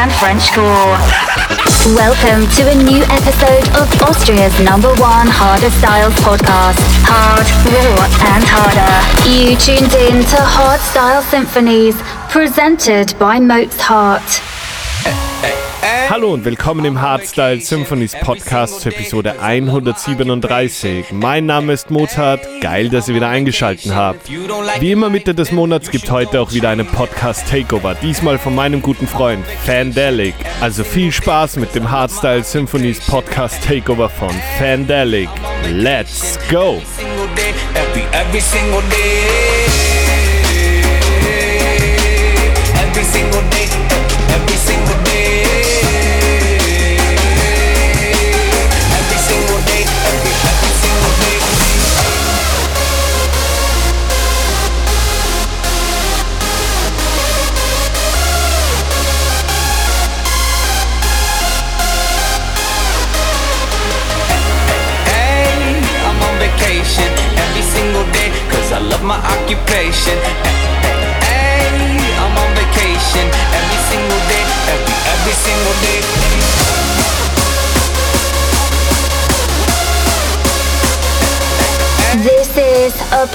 And Frenchcore. Welcome to a new episode of Austria's number one harder styles podcast. Hard, raw, and harder. You tuned in to Hard Style Symphonies, presented by Mozart. Hallo und willkommen im Hardstyle Symphonies Podcast zur Episode 137. Mein Name ist Mozart, geil, dass ihr wieder eingeschaltet habt. Wie immer Mitte des Monats gibt heute auch wieder eine Podcast Takeover, diesmal von meinem guten Freund Fandelic. Also viel Spaß mit dem Hardstyle Symphonies Podcast Takeover von Fandelic. Let's go! every single day.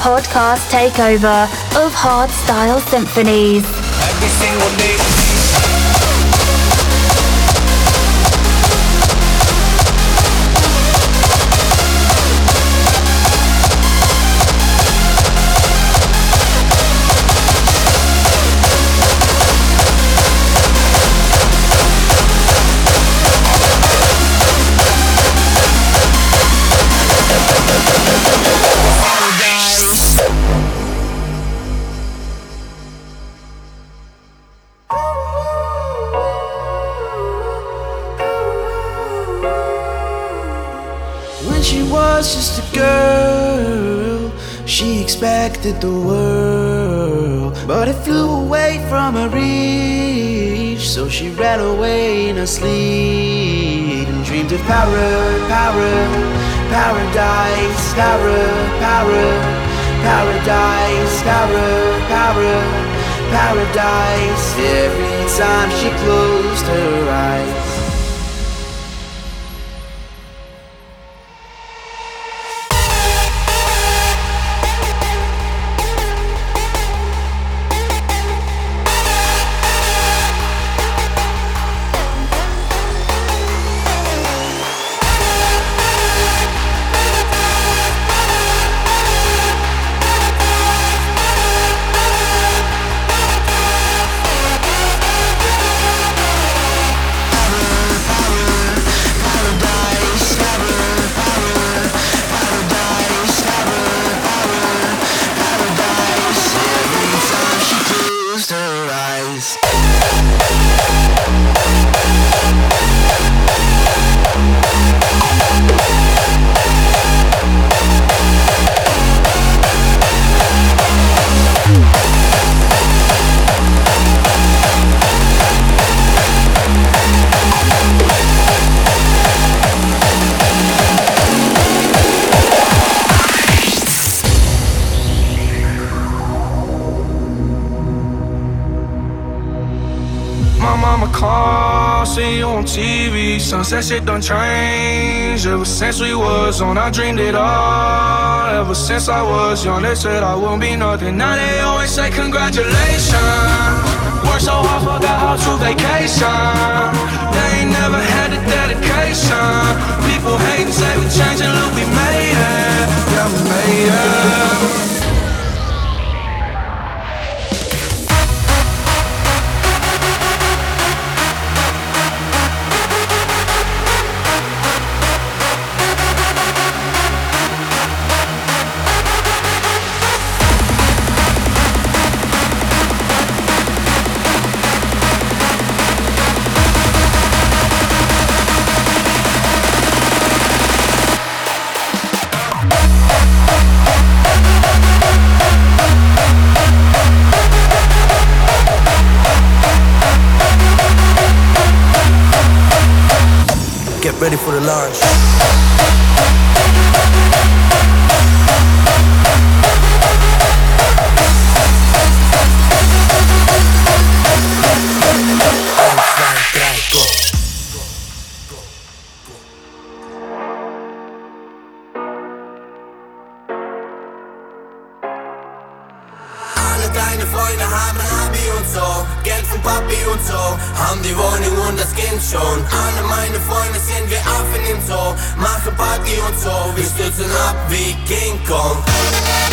Podcast takeover of Hard Style Symphonies. Expected the world. But it flew away from her reach, so she ran away in her sleep and dreamed of power, power, paradise, power, power, paradise, power, power, paradise. Every time she closed her eyes. Shit done changed. Ever since we was on, I dreamed it all. Ever since I was young, they said I won't be nothing. Now they always say congratulations. Worked so hard, forgot how to vacation. They ain't never had the dedication. People hate and say we changing, look, we made it. Yeah, we made it.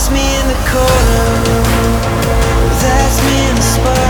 That's me in the corner. That's me in the spot.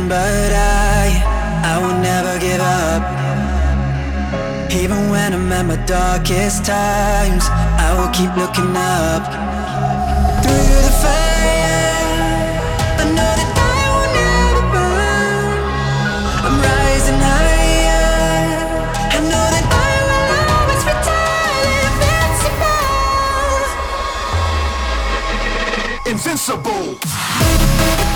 Down, but I, I will never give up. Even when I'm at my darkest times, I will keep looking up. Through the fire, I know that I will never burn. I'm rising higher. I know that I will always return invincible. Invincible.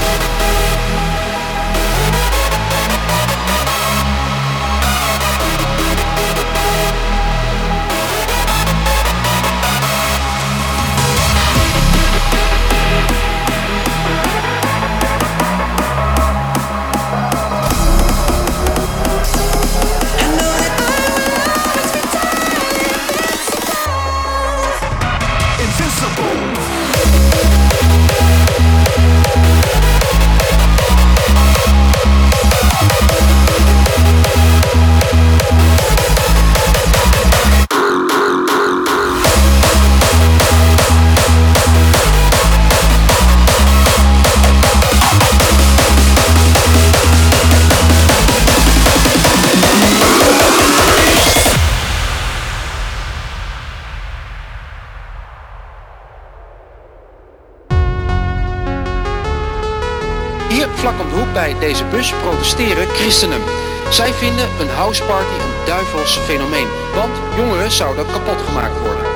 Bij deze bus protesteren christenen. Zij vinden een houseparty een duivels fenomeen, want jongeren zouden kapot gemaakt worden.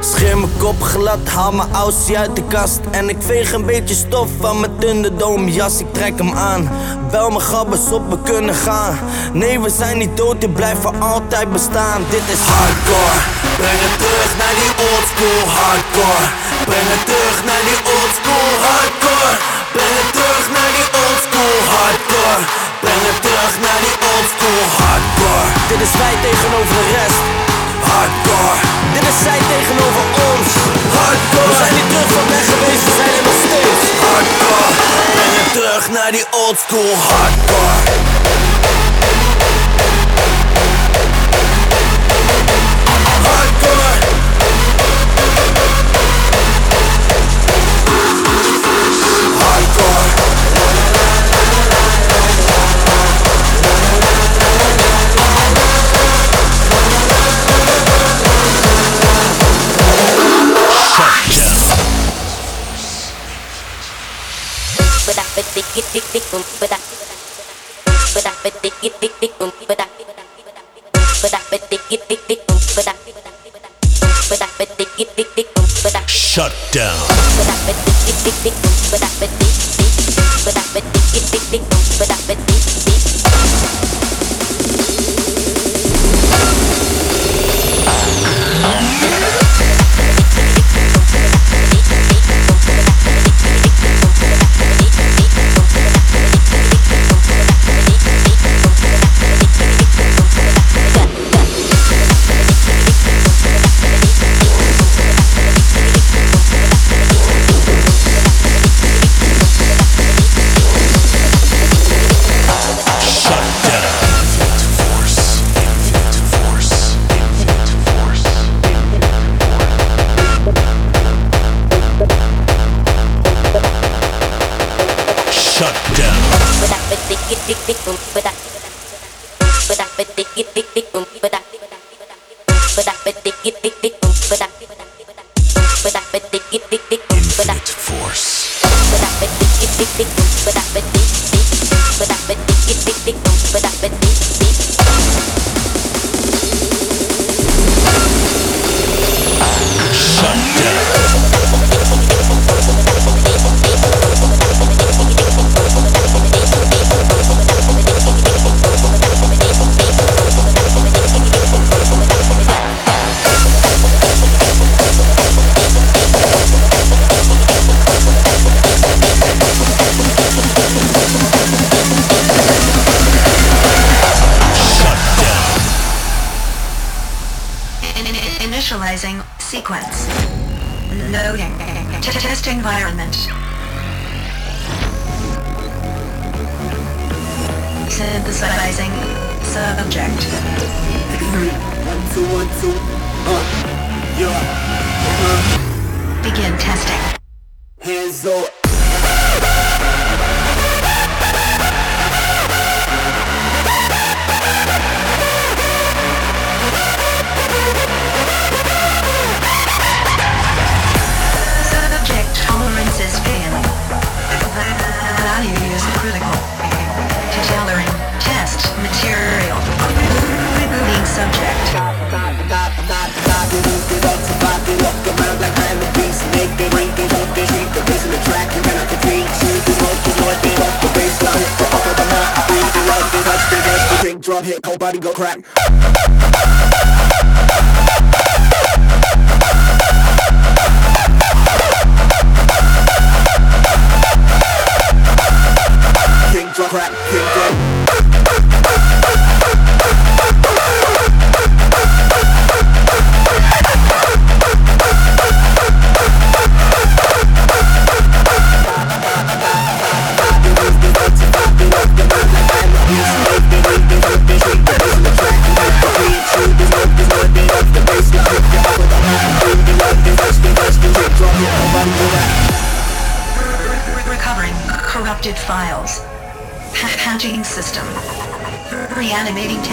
Scheer mijn kop glad, haal mijn aussie uit de kast. En ik veeg een beetje stof van mijn Thunderdome jas Ik trek hem aan, bel mijn gabbers op, we kunnen gaan. Nee, we zijn niet dood, blijft voor altijd bestaan. Dit is hardcore, breng het terug naar die oldschool hardcore. Breng het terug naar die oldschool hardcore Het terug naar die oldschool hardcore? Breng het terug naar die oldschool hardcore? Dit is wij tegenover de rest. Hardcore. Dit is zij tegenover ons. Hardcore. We zijn niet terug van weg geweest, we zijn er nog steeds. Hardcore. Het terug naar die oldschool hardcore Hardcore? Hardcore Shut down. Initializing sequence. Loading. Test environment. Synthesizing subject. Begin testing. Hands up drum hit, whole body go crack. King drum crack, king drum.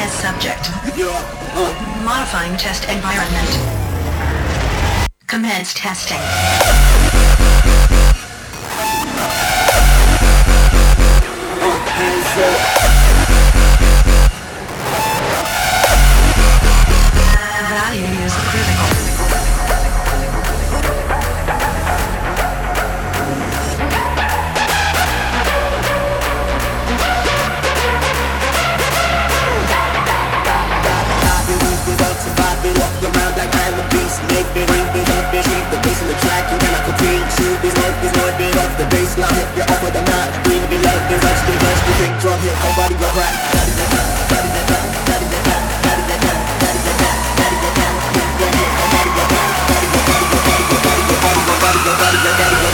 Test subject. Modifying test environment. Commence testing.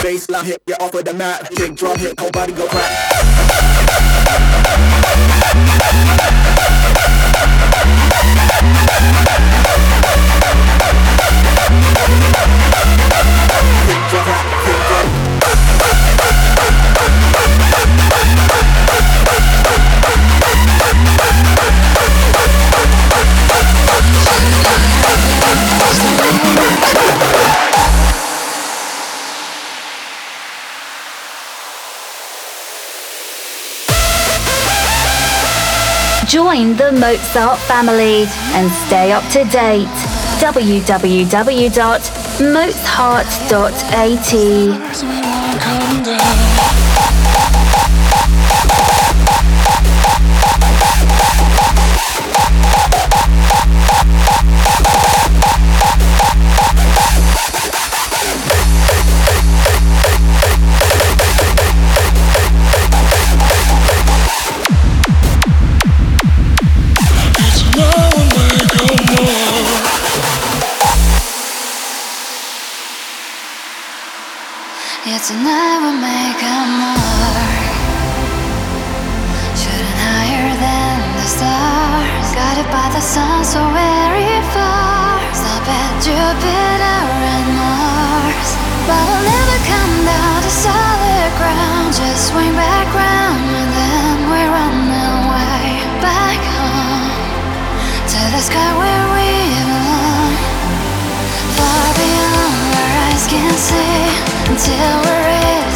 Baseline hit, you off of the mat. Kick drum hit, whole body go crack. Join the Mozart family and stay up to date. www.mozart.at tonight we'll make a mark. Shooting higher than the stars. Guided by the sun so very far. Stop at Jupiter and Mars. But we'll never come down to solid ground. Just swing back round and then we're on our way back home. To the sky where we belong. Far beyond where eyes can see. Until we're it's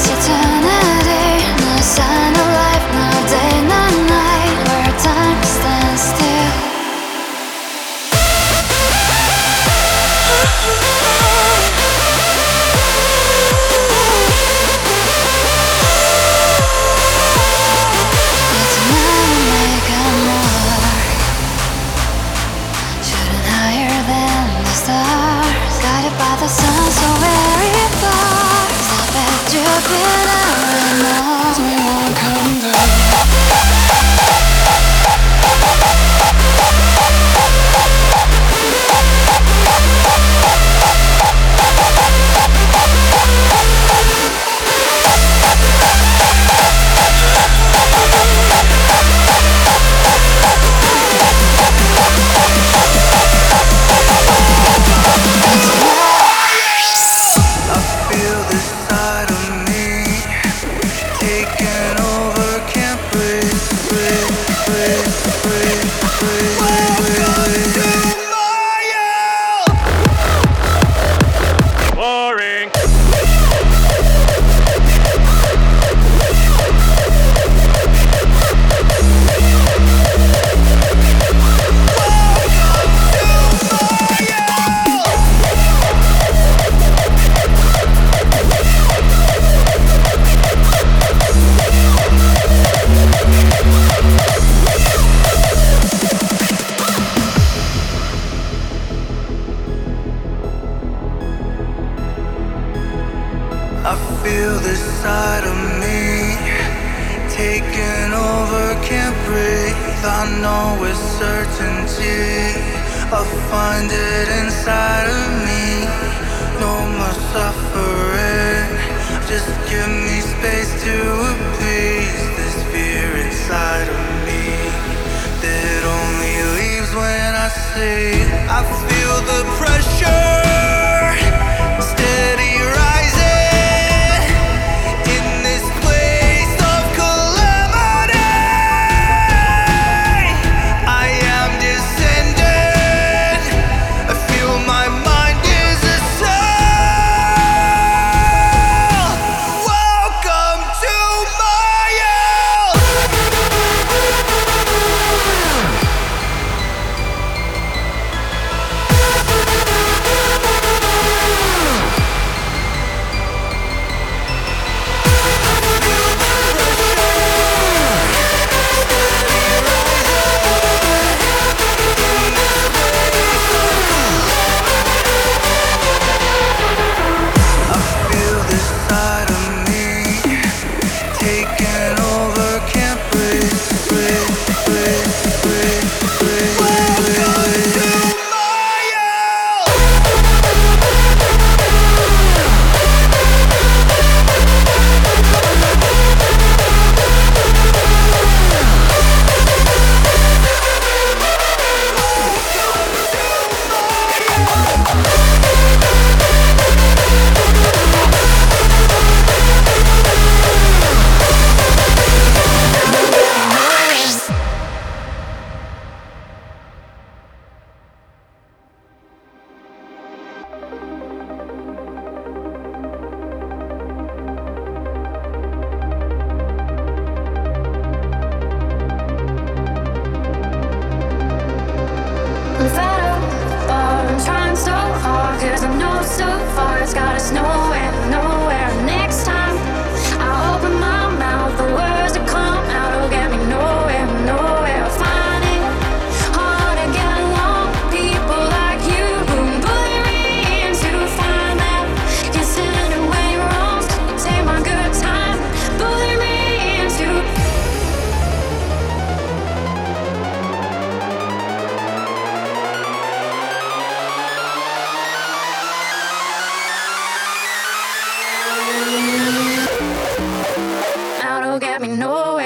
Don't me nowhere.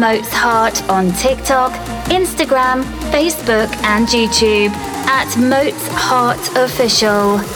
Mozart on TikTok, Instagram, Facebook, and YouTube at Mozart Official.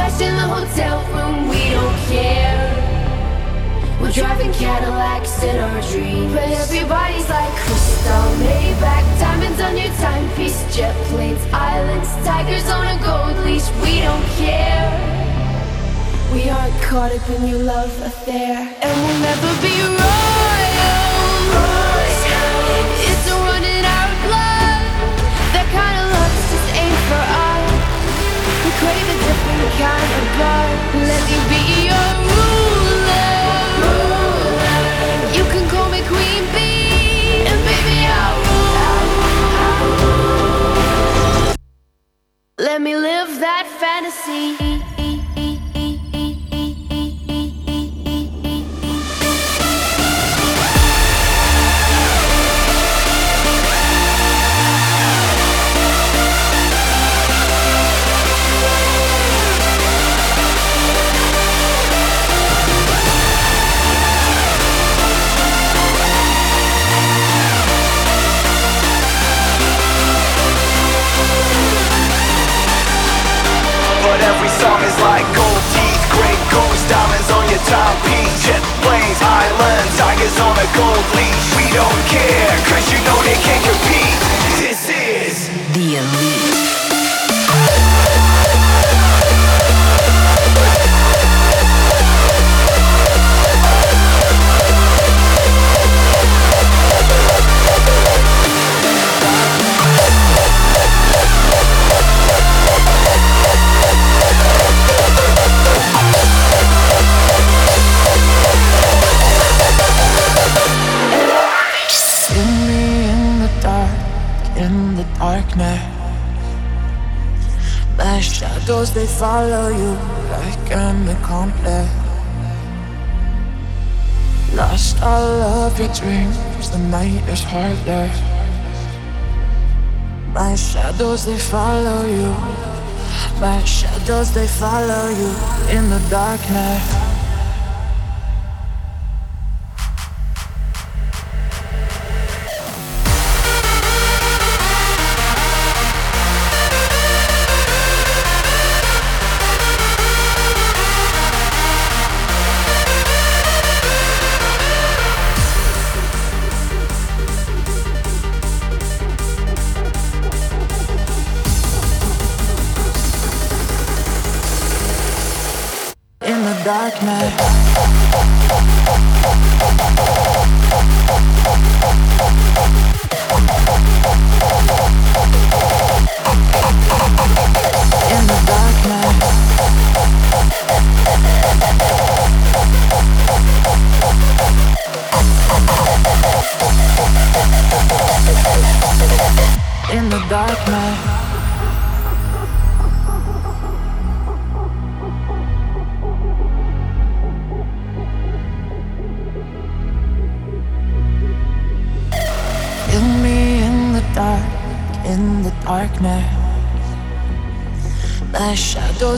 gowns, trash in the hotel room. We don't care. We're driving Cadillacs in our dreams, but everybody's like crystal, Maybach, diamonds on your timepiece, jet planes, islands, tigers on a gold leash. We don't care. We aren't caught up in your love affair, and we'll never be royal. Let me be your ruler. You can call me Queen and baby I'll rule. Let me live that fantasy. On your jet planes, islands, tigers on a gold leash. We don't care, cause you know they can't compete. This is the elite. Follow you like an accomplice. Lost all of your dreams, the night is heartless. My shadows they follow you. My shadows they follow you in the darkness. in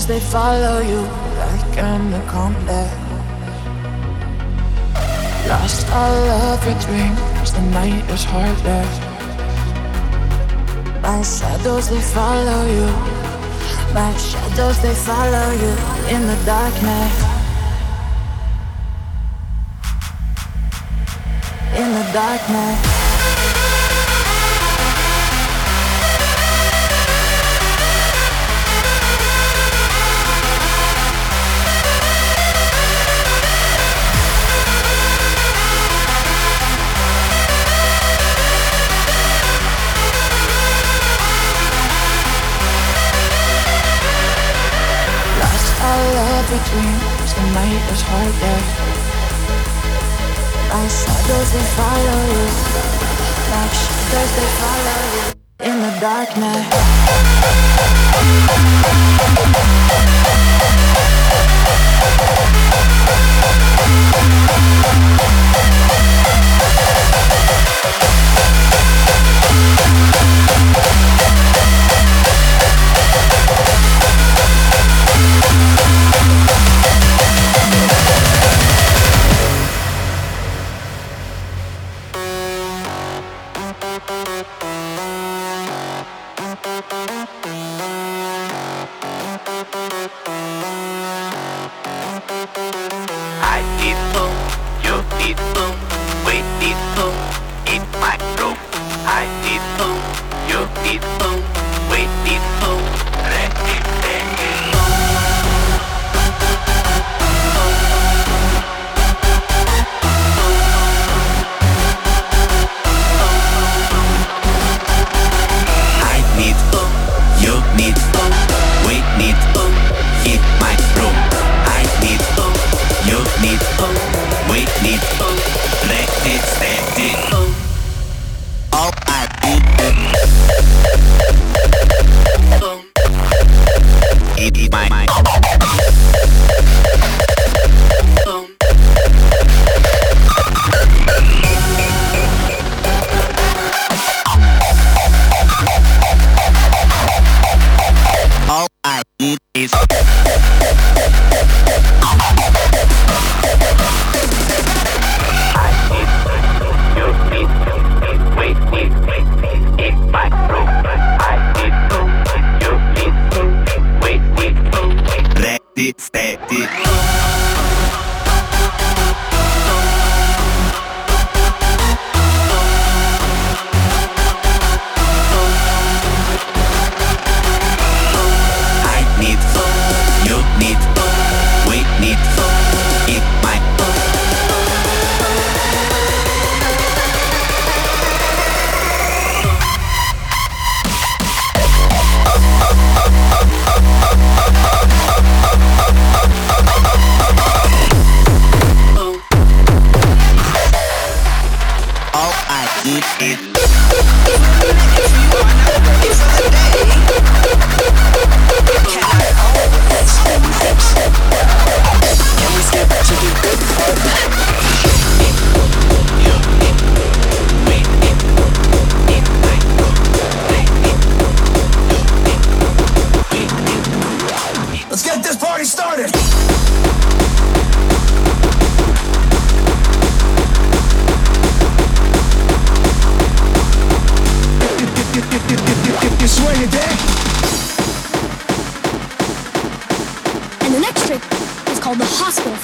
they follow you like anaconda. Lost all of your dreams, the night is harder. My shadows, they follow you. My shadows, they follow you in the darkness. In the darkness. every dream tonight is harder. yeah. Shadows they follow you, like shadows they follow you in the darkness.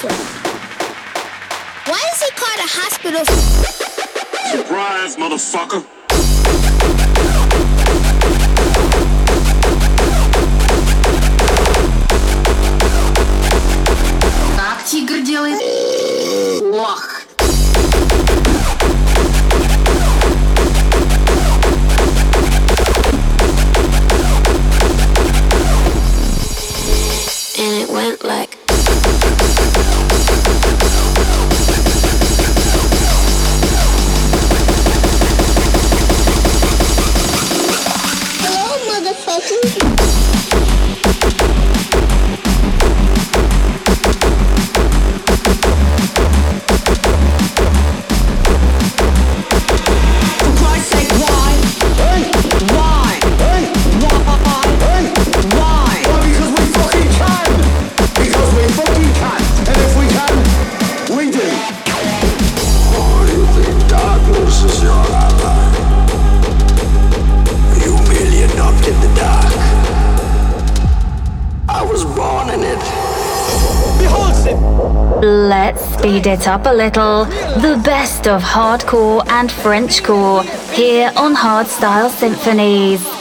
Why is he called a hospital? Surprise, motherfucker. Как тигр делает. It up a little. The best of hardcore and Frenchcore here on Hardstyle Symphonies.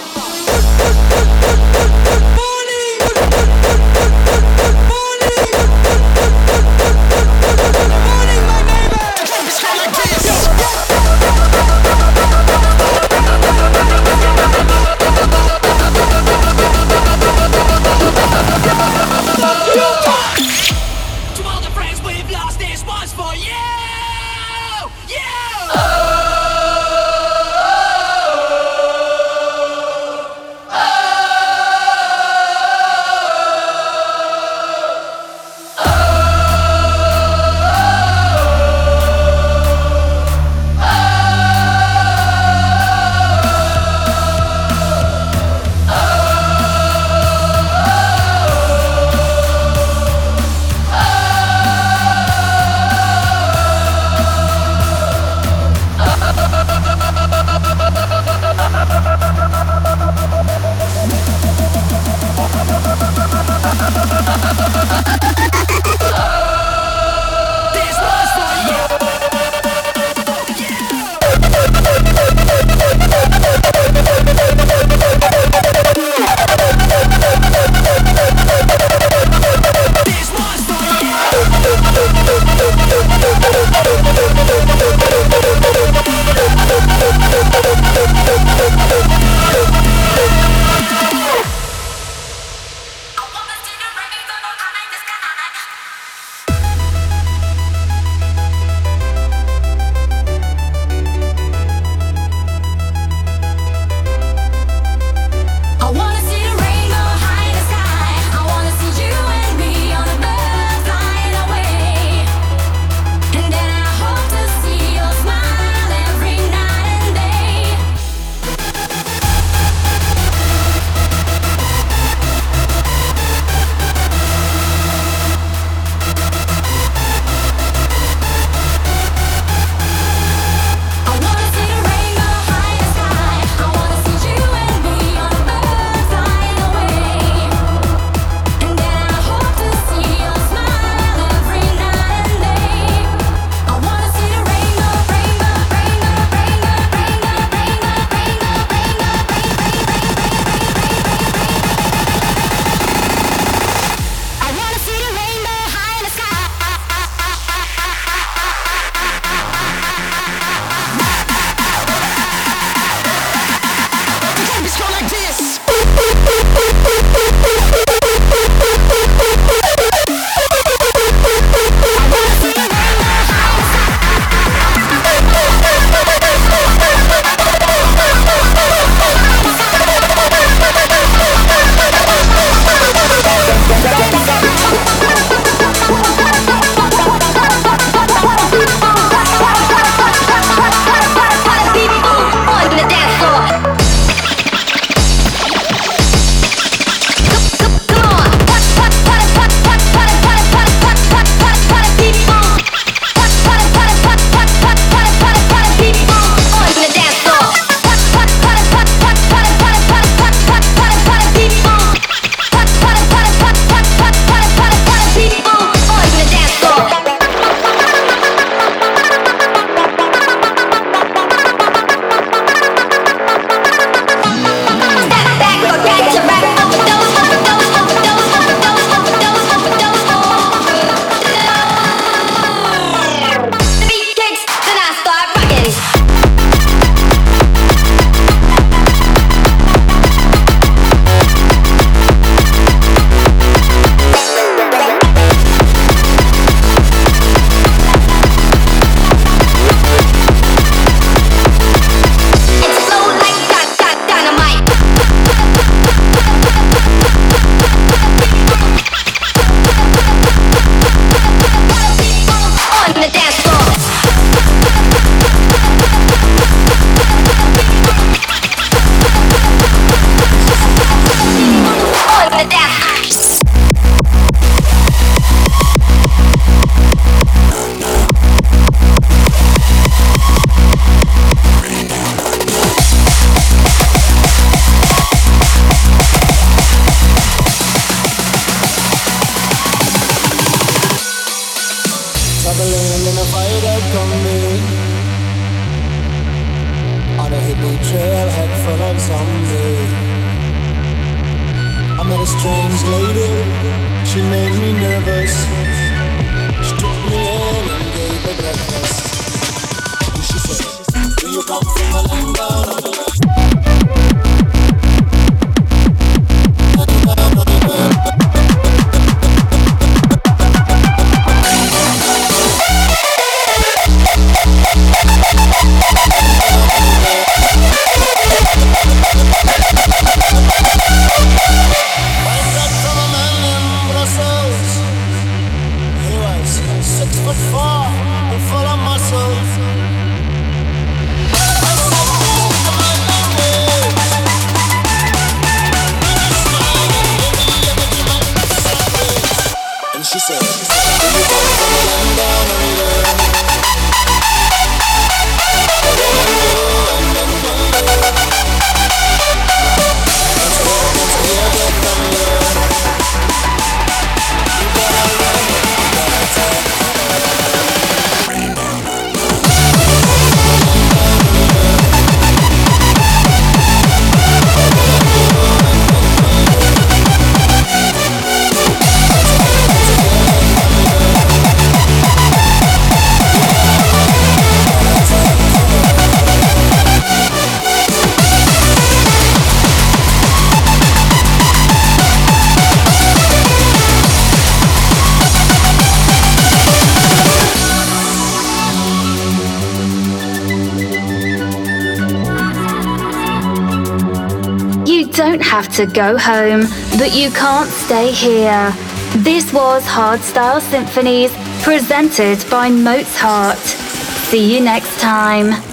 to go home, but you can't stay here. This was Hardstyle Symphonies presented by Mozart. See you next time.